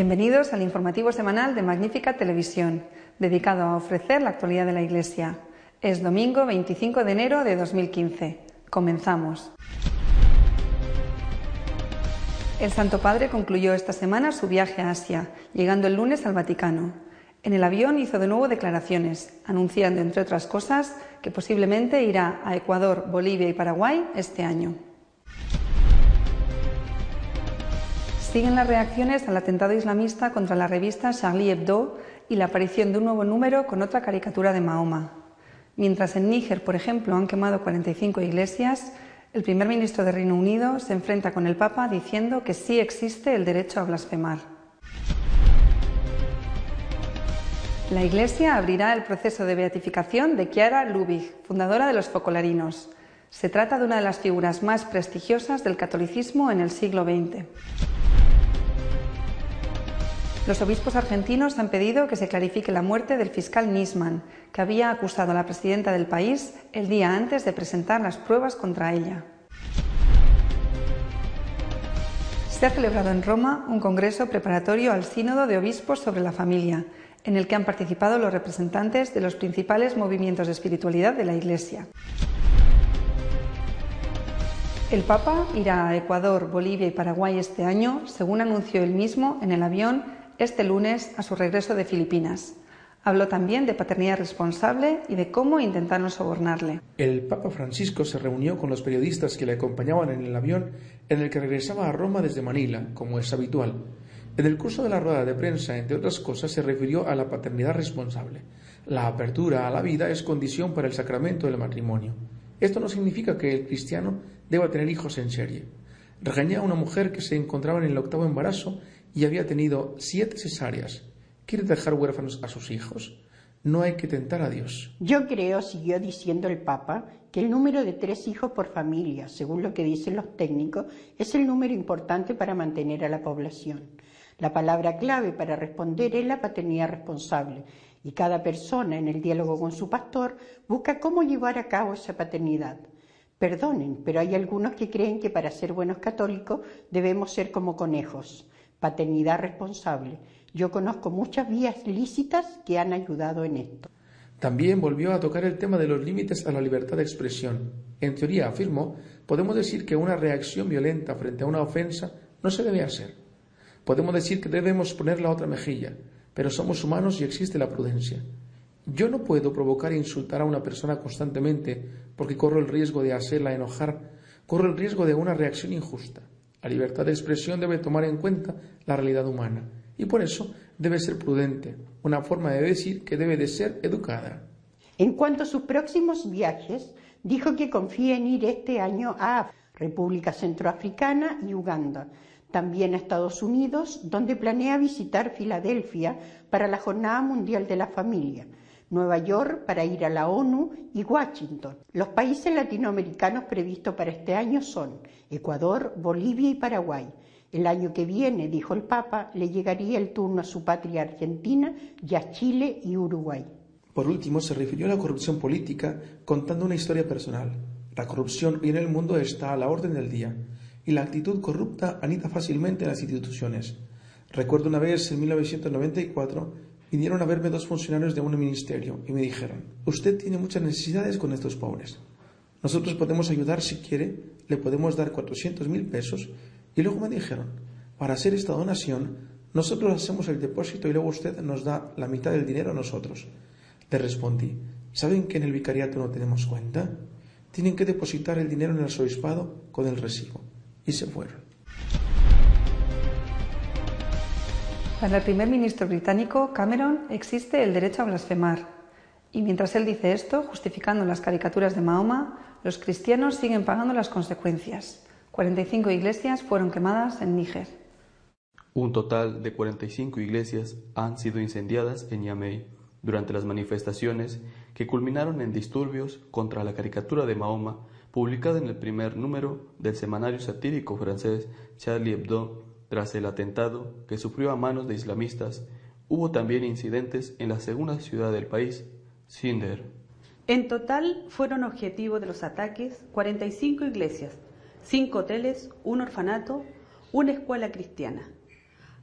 Bienvenidos al informativo semanal de Magnífica Televisión, dedicado a ofrecer la actualidad de la Iglesia. Es domingo 25 de enero de 2015. Comenzamos. El Santo Padre concluyó esta semana su viaje a Asia, llegando el lunes al Vaticano. En el avión hizo de nuevo declaraciones, anunciando, entre otras cosas, que posiblemente irá a Ecuador, Bolivia y Paraguay este año. Siguen las reacciones al atentado islamista contra la revista Charlie Hebdo y la aparición de un nuevo número con otra caricatura de Mahoma. Mientras en Níger, por ejemplo, han quemado 45 iglesias, el primer ministro de Reino Unido se enfrenta con el Papa diciendo que sí existe el derecho a blasfemar. La Iglesia abrirá el proceso de beatificación de Chiara Lubig, fundadora de los Focolarinos. Se trata de una de las figuras más prestigiosas del catolicismo en el siglo XX. Los obispos argentinos han pedido que se clarifique la muerte del fiscal Nisman, que había acusado a la presidenta del país el día antes de presentar las pruebas contra ella. Se ha celebrado en Roma un congreso preparatorio al Sínodo de Obispos sobre la Familia, en el que han participado los representantes de los principales movimientos de espiritualidad de la Iglesia. El Papa irá a Ecuador, Bolivia y Paraguay este año, según anunció él mismo en el avión este lunes a su regreso de Filipinas. Habló también de paternidad responsable y de cómo intentaron sobornarle. El Papa Francisco se reunió con los periodistas que le acompañaban en el avión en el que regresaba a Roma desde Manila, como es habitual. En el curso de la rueda de prensa, entre otras cosas, se refirió a la paternidad responsable. La apertura a la vida es condición para el sacramento del matrimonio. Esto no significa que el cristiano deba tener hijos en serie. Regañé a una mujer que se encontraba en el octavo embarazo y había tenido siete cesáreas. ¿Quiere dejar huérfanos a sus hijos? No hay que tentar a Dios. Yo creo, siguió diciendo el Papa, que el número de tres hijos por familia, según lo que dicen los técnicos, es el número importante para mantener a la población. La palabra clave para responder es la paternidad responsable, y cada persona en el diálogo con su pastor busca cómo llevar a cabo esa paternidad. Perdonen, pero hay algunos que creen que para ser buenos católicos debemos ser como conejos paternidad responsable. Yo conozco muchas vías lícitas que han ayudado en esto. También volvió a tocar el tema de los límites a la libertad de expresión. En teoría, afirmó, podemos decir que una reacción violenta frente a una ofensa no se debe hacer. Podemos decir que debemos poner la otra mejilla, pero somos humanos y existe la prudencia. Yo no puedo provocar e insultar a una persona constantemente porque corro el riesgo de hacerla enojar, corro el riesgo de una reacción injusta. La libertad de expresión debe tomar en cuenta la realidad humana y por eso debe ser prudente, una forma de decir que debe de ser educada. En cuanto a sus próximos viajes, dijo que confía en ir este año a República Centroafricana y Uganda, también a Estados Unidos, donde planea visitar Filadelfia para la Jornada Mundial de la Familia, Nueva York para ir a la ONU y Washington. Los países latinoamericanos previstos para este año son Ecuador, Bolivia y Paraguay. El año que viene, dijo el Papa, le llegaría el turno a su patria Argentina y a Chile y Uruguay. Por último, se refirió a la corrupción política contando una historia personal. La corrupción en el mundo está a la orden del día y la actitud corrupta anida fácilmente en las instituciones. Recuerdo una vez en 1994 vinieron a verme dos funcionarios de un ministerio y me dijeron, usted tiene muchas necesidades con estos pobres. Nosotros podemos ayudar si quiere, le podemos dar 400 mil pesos. Y luego me dijeron, para hacer esta donación, nosotros hacemos el depósito y luego usted nos da la mitad del dinero a nosotros. Le respondí, ¿saben que en el vicariato no tenemos cuenta? Tienen que depositar el dinero en el arzobispado con el recibo. Y se fueron. Para el primer ministro británico Cameron existe el derecho a blasfemar. Y mientras él dice esto, justificando las caricaturas de Mahoma, los cristianos siguen pagando las consecuencias. 45 iglesias fueron quemadas en Níger. Un total de 45 iglesias han sido incendiadas en Yamey durante las manifestaciones que culminaron en disturbios contra la caricatura de Mahoma publicada en el primer número del semanario satírico francés Charlie Hebdo tras el atentado que sufrió a manos de islamistas, hubo también incidentes en la segunda ciudad del país, Cinder. En total fueron objetivo de los ataques 45 iglesias, 5 hoteles, un orfanato, una escuela cristiana.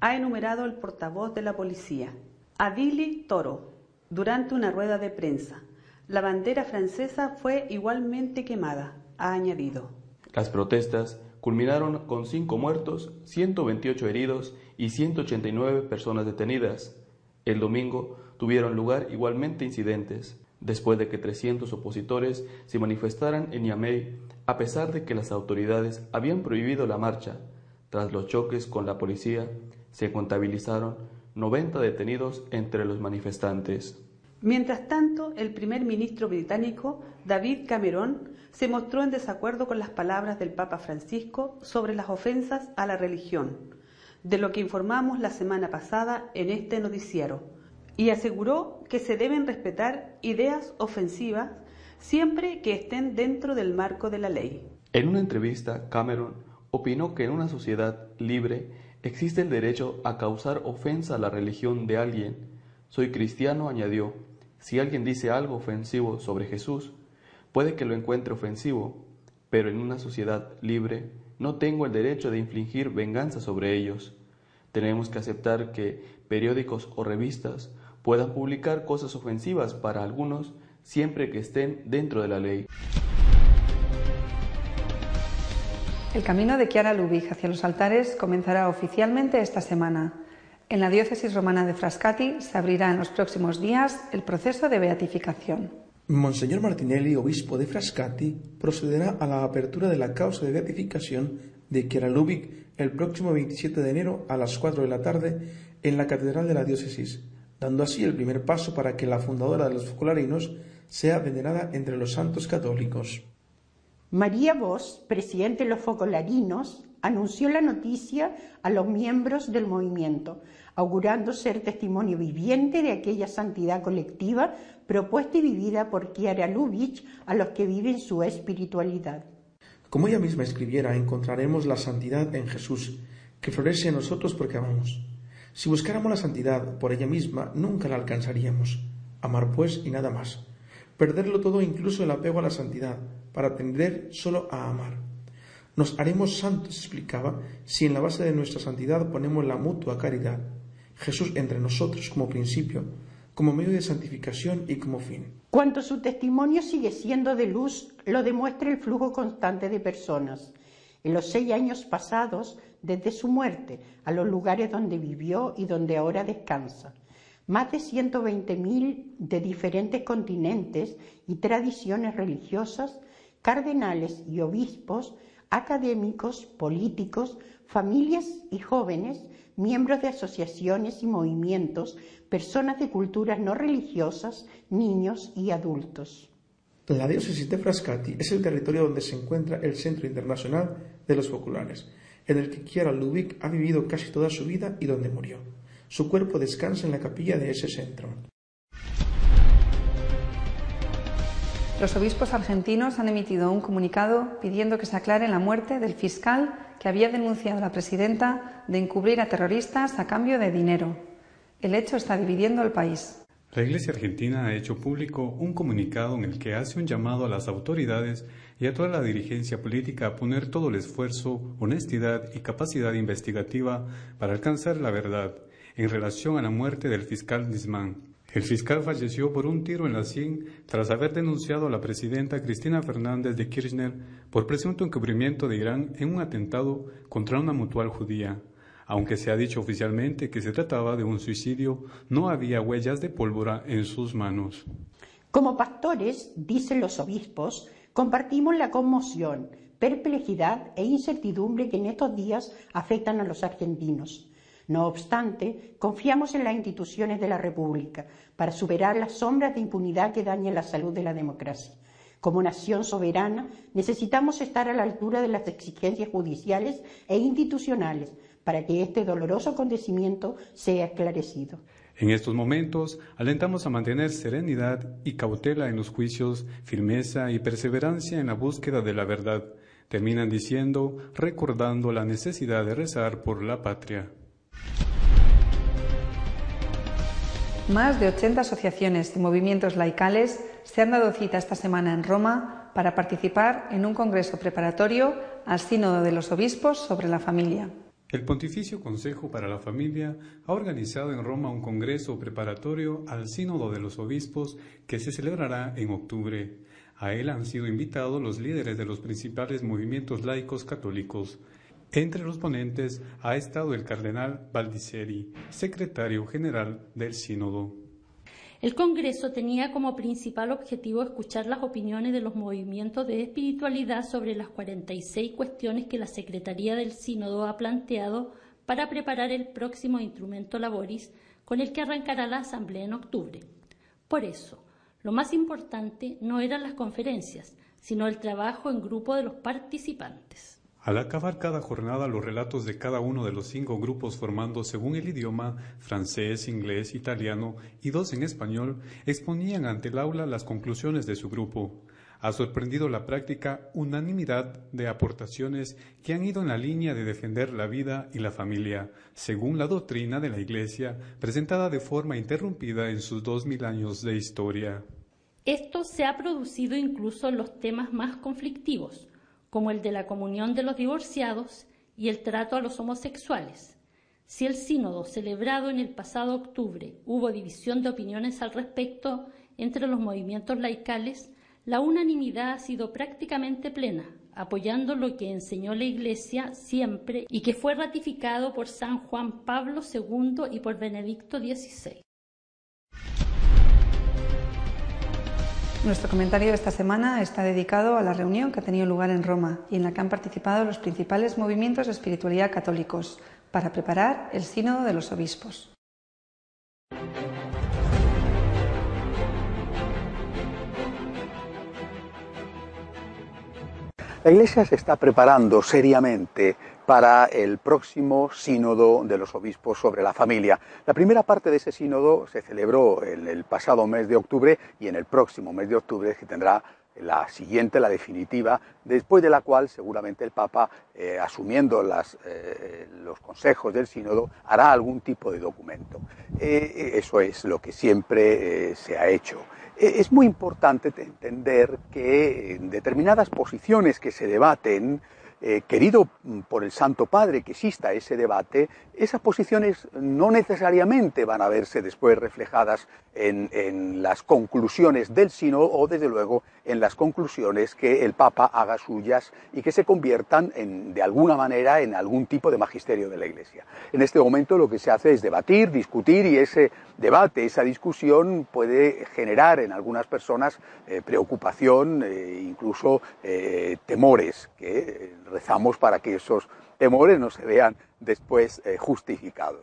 ha enumerado el portavoz de la policía. Adili Toro, durante una rueda de prensa, la bandera francesa fue igualmente quemada, ha añadido. Las protestas culminaron con 5 muertos, 128 heridos y 189 personas detenidas. El domingo tuvieron lugar igualmente incidentes, después de que 300 opositores se manifestaran en Niamey, a pesar de que las autoridades habían prohibido la marcha. Tras los choques con la policía, se contabilizaron 90 detenidos entre los manifestantes. Mientras tanto, el primer ministro británico, David Cameron, se mostró en desacuerdo con las palabras del Papa Francisco sobre las ofensas a la religión, de lo que informamos la semana pasada en este noticiero, y aseguró que se deben respetar ideas ofensivas siempre que estén dentro del marco de la ley. En una entrevista, Cameron opinó que en una sociedad libre existe el derecho a causar ofensa a la religión de alguien. Soy cristiano, añadió, si alguien dice algo ofensivo sobre Jesús, puede que lo encuentre ofensivo, pero en una sociedad libre no tengo el derecho de infligir venganza sobre ellos. Tenemos que aceptar que periódicos o revistas puedan publicar cosas ofensivas para algunos siempre que estén dentro de la ley. El camino de Chiara Lubich hacia los altares comenzará oficialmente esta semana. En la diócesis romana de Frascati se abrirá en los próximos días el proceso de beatificación. Monseñor Martinelli, obispo de Frascati, procederá a la apertura de la causa de beatificación de Chiara Lubic el próximo 27 de enero a las 4 de la tarde en la Catedral de la Diócesis, dando así el primer paso para que la fundadora de los focolarinos sea venerada entre los santos católicos. María Vos, presidente de los focolarinos, anunció la noticia a los miembros del movimiento, augurando ser testimonio viviente de aquella santidad colectiva propuesta y vivida por Kiara Lubich a los que viven su espiritualidad. Como ella misma escribiera, encontraremos la santidad en Jesús, que florece en nosotros porque amamos. Si buscáramos la santidad por ella misma, nunca la alcanzaríamos. Amar pues y nada más. Perderlo todo, incluso el apego a la santidad, para tender solo a amar. Nos haremos santos, explicaba, si en la base de nuestra santidad ponemos la mutua caridad, Jesús entre nosotros como principio, como medio de santificación y como fin. Cuanto su testimonio sigue siendo de luz, lo demuestra el flujo constante de personas. En los seis años pasados, desde su muerte, a los lugares donde vivió y donde ahora descansa. Más de 120.000 de diferentes continentes y tradiciones religiosas, cardenales y obispos académicos, políticos, familias y jóvenes, miembros de asociaciones y movimientos, personas de culturas no religiosas, niños y adultos. La diócesis de Frascati es el territorio donde se encuentra el Centro Internacional de los Foculares, en el que Chiara Lubick ha vivido casi toda su vida y donde murió. Su cuerpo descansa en la capilla de ese centro. Los obispos argentinos han emitido un comunicado pidiendo que se aclare la muerte del fiscal que había denunciado a la presidenta de encubrir a terroristas a cambio de dinero. El hecho está dividiendo el país. La Iglesia Argentina ha hecho público un comunicado en el que hace un llamado a las autoridades y a toda la dirigencia política a poner todo el esfuerzo, honestidad y capacidad investigativa para alcanzar la verdad en relación a la muerte del fiscal Nisman. El fiscal falleció por un tiro en la sien tras haber denunciado a la presidenta Cristina Fernández de Kirchner por presunto encubrimiento de Irán en un atentado contra una mutual judía. Aunque se ha dicho oficialmente que se trataba de un suicidio, no había huellas de pólvora en sus manos. Como pastores, dicen los obispos, compartimos la conmoción, perplejidad e incertidumbre que en estos días afectan a los argentinos. No obstante, confiamos en las instituciones de la República para superar las sombras de impunidad que dañan la salud de la democracia. Como nación soberana, necesitamos estar a la altura de las exigencias judiciales e institucionales para que este doloroso acontecimiento sea esclarecido. En estos momentos, alentamos a mantener serenidad y cautela en los juicios, firmeza y perseverancia en la búsqueda de la verdad. Terminan diciendo, recordando la necesidad de rezar por la patria. Más de 80 asociaciones y movimientos laicales se han dado cita esta semana en Roma para participar en un congreso preparatorio al Sínodo de los Obispos sobre la familia. El Pontificio Consejo para la Familia ha organizado en Roma un congreso preparatorio al Sínodo de los Obispos que se celebrará en octubre. A él han sido invitados los líderes de los principales movimientos laicos católicos. Entre los ponentes ha estado el cardenal Baldisseri, secretario general del Sínodo. El Congreso tenía como principal objetivo escuchar las opiniones de los movimientos de espiritualidad sobre las 46 cuestiones que la Secretaría del Sínodo ha planteado para preparar el próximo instrumento laboris con el que arrancará la Asamblea en octubre. Por eso, lo más importante no eran las conferencias, sino el trabajo en grupo de los participantes. Al acabar cada jornada, los relatos de cada uno de los cinco grupos formando según el idioma francés, inglés, italiano y dos en español exponían ante el aula las conclusiones de su grupo. Ha sorprendido la práctica unanimidad de aportaciones que han ido en la línea de defender la vida y la familia, según la doctrina de la Iglesia, presentada de forma interrumpida en sus dos mil años de historia. Esto se ha producido incluso en los temas más conflictivos, como el de la comunión de los divorciados y el trato a los homosexuales. Si el sínodo celebrado en el pasado octubre hubo división de opiniones al respecto entre los movimientos laicales, la unanimidad ha sido prácticamente plena, apoyando lo que enseñó la Iglesia siempre y que fue ratificado por San Juan Pablo II y por Benedicto XVI. Nuestro comentario de esta semana está dedicado a la reunión que ha tenido lugar en Roma y en la que han participado los principales movimientos de espiritualidad católicos para preparar el Sínodo de los Obispos. La Iglesia se está preparando seriamente para el próximo sínodo de los obispos sobre la familia. La primera parte de ese sínodo se celebró en el pasado mes de octubre y en el próximo mes de octubre se tendrá la siguiente, la definitiva, después de la cual seguramente el Papa, eh, asumiendo eh, los consejos del sínodo, hará algún tipo de documento. Eh, eso es lo que siempre se ha hecho. Es muy importante entender que determinadas posiciones que se debaten eh, querido por el Santo Padre que exista ese debate, esas posiciones no necesariamente van a verse después reflejadas en, las conclusiones del sínodo o desde luego en las conclusiones que el Papa haga suyas y que se conviertan en, de alguna manera en algún tipo de magisterio de la Iglesia. En este momento lo que se hace es debatir, discutir y ese debate, esa discusión puede generar en algunas personas eh, preocupación, e incluso temores que rezamos para que esos temores no se vean después eh, justificados.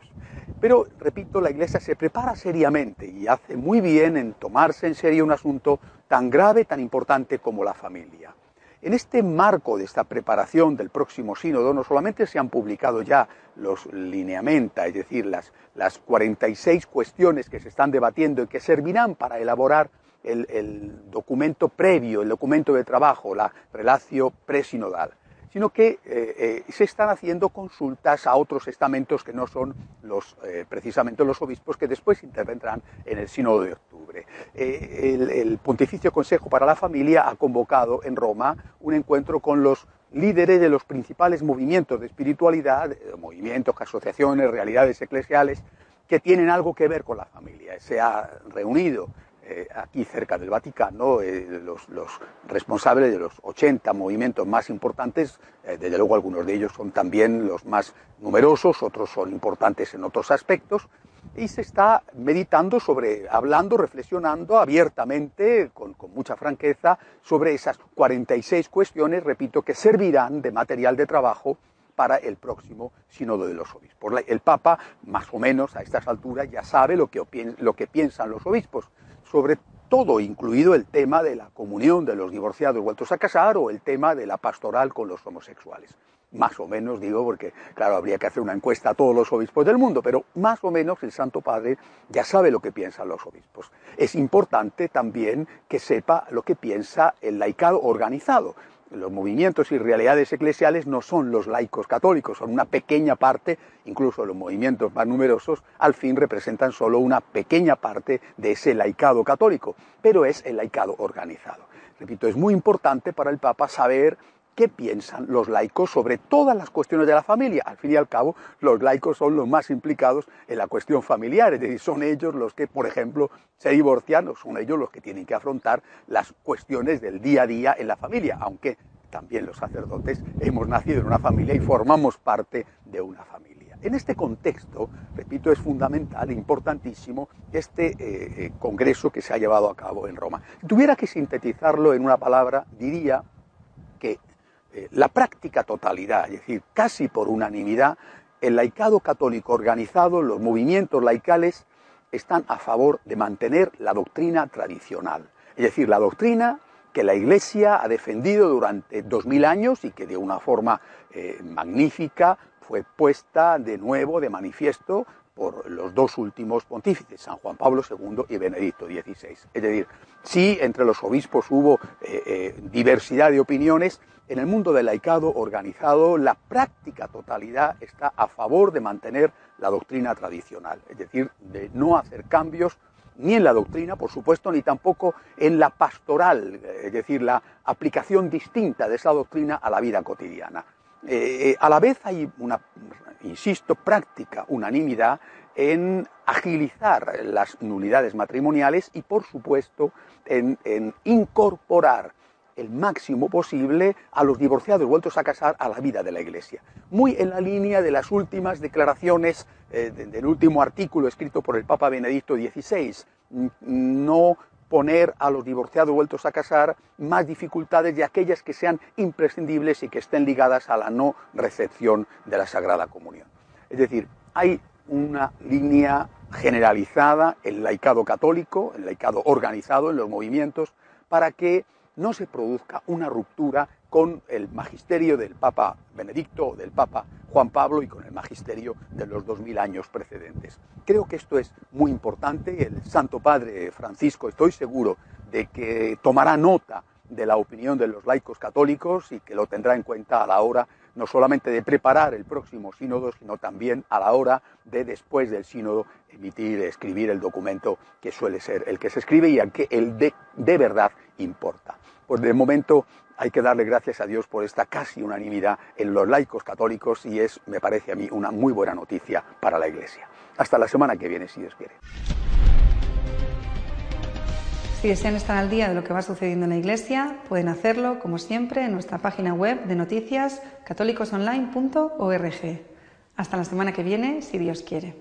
Pero, repito, la Iglesia se prepara seriamente y hace muy bien en tomarse en serio un asunto tan grave, tan importante como la familia. En este marco de esta preparación del próximo sínodo, no solamente se han publicado ya los lineamenta, es decir, las, las 46 cuestiones que se están debatiendo y que servirán para elaborar el, el documento previo, el documento de trabajo, la relación presinodal, sino que eh, eh, se están haciendo consultas a otros estamentos que no son los, eh, precisamente los obispos que después intervendrán en el sínodo de octubre. El, el, Pontificio Consejo para la Familia ha convocado en Roma un encuentro con los líderes de los principales movimientos de espiritualidad, movimientos, asociaciones, realidades eclesiales, que tienen algo que ver con la familia. Se ha reunido eh, aquí cerca del Vaticano, eh, los, responsables de los 80 movimientos más importantes, eh, desde luego algunos de ellos son también los más numerosos, otros son importantes en otros aspectos, y se está meditando sobre, hablando, reflexionando abiertamente, con, con mucha franqueza, sobre esas 46 cuestiones, repito, que servirán de material de trabajo para el próximo sínodo de los obispos. El Papa, más o menos a estas alturas, ya sabe lo que, lo que piensan los obispos sobre todo, incluido el tema de la comunión de los divorciados vueltos a casar o el tema de la pastoral con los homosexuales. Más o menos digo, porque claro, habría que hacer una encuesta a todos los obispos del mundo, pero más o menos el Santo Padre ya sabe lo que piensan los obispos. Es importante también que sepa lo que piensa el laicado organizado los movimientos y realidades eclesiales no son los laicos católicos, son una pequeña parte, incluso los movimientos más numerosos, al fin representan solo una pequeña parte de ese laicado católico, pero es el laicado organizado. Repito, es muy importante para el Papa saber qué piensan los laicos sobre todas las cuestiones de la familia. Al fin y al cabo, los laicos son los más implicados en la cuestión familiar, es decir, son ellos los que, por ejemplo, se divorcian, o son ellos los que tienen que afrontar las cuestiones del día a día en la familia, aunque también los sacerdotes hemos nacido en una familia y formamos parte de una familia. En este contexto, repito, es fundamental, importantísimo, este eh, eh, congreso que se ha llevado a cabo en Roma. Si tuviera que sintetizarlo en una palabra, diría que la práctica totalidad, es decir, casi por unanimidad, el laicado católico organizado, los movimientos laicales, están a favor de mantener la doctrina tradicional. Es decir, la doctrina que la Iglesia ha defendido durante dos mil años y que de una forma eh, magnífica fue puesta de nuevo de manifiesto por los dos últimos pontífices, San Juan Pablo II y Benedicto XVI. Es decir, sí, entre los obispos hubo eh, diversidad de opiniones, en el mundo del laicado organizado, la práctica totalidad está a favor de mantener la doctrina tradicional, es decir, de no hacer cambios ni en la doctrina, por supuesto, ni tampoco en la pastoral, es decir, la aplicación distinta de esa doctrina a la vida cotidiana. Eh, a la vez hay una, insisto, práctica unanimidad en agilizar las nulidades matrimoniales y, por supuesto, en, incorporar el máximo posible a los divorciados vueltos a casar a la vida de la Iglesia. Muy en la línea de las últimas declaraciones eh, del último artículo escrito por el Papa Benedicto XVI. No poner a los divorciados vueltos a casar más dificultades de aquellas que sean imprescindibles y que estén ligadas a la no recepción de la Sagrada Comunión. Es decir, hay una línea generalizada, el laicado católico, el laicado organizado en los movimientos, para que no se produzca una ruptura con el magisterio del Papa Benedicto, del Papa Juan Pablo y con el magisterio de los dos mil años precedentes. Creo que esto es muy importante. El Santo Padre Francisco, estoy seguro de que tomará nota de la opinión de los laicos católicos y que lo tendrá en cuenta a la hora no solamente de preparar el próximo sínodo, sino también a la hora de después del sínodo emitir, escribir el documento que suele ser el que se escribe y al que el de, de verdad importa. Pues de momento hay que darle gracias a Dios por esta casi unanimidad en los laicos católicos y es, me parece a mí, una muy buena noticia para la Iglesia. Hasta la semana que viene, si Dios quiere. Si desean estar al día de lo que va sucediendo en la Iglesia, pueden hacerlo, como siempre, en nuestra página web de noticias católicosonline.org. Hasta la semana que viene, si Dios quiere.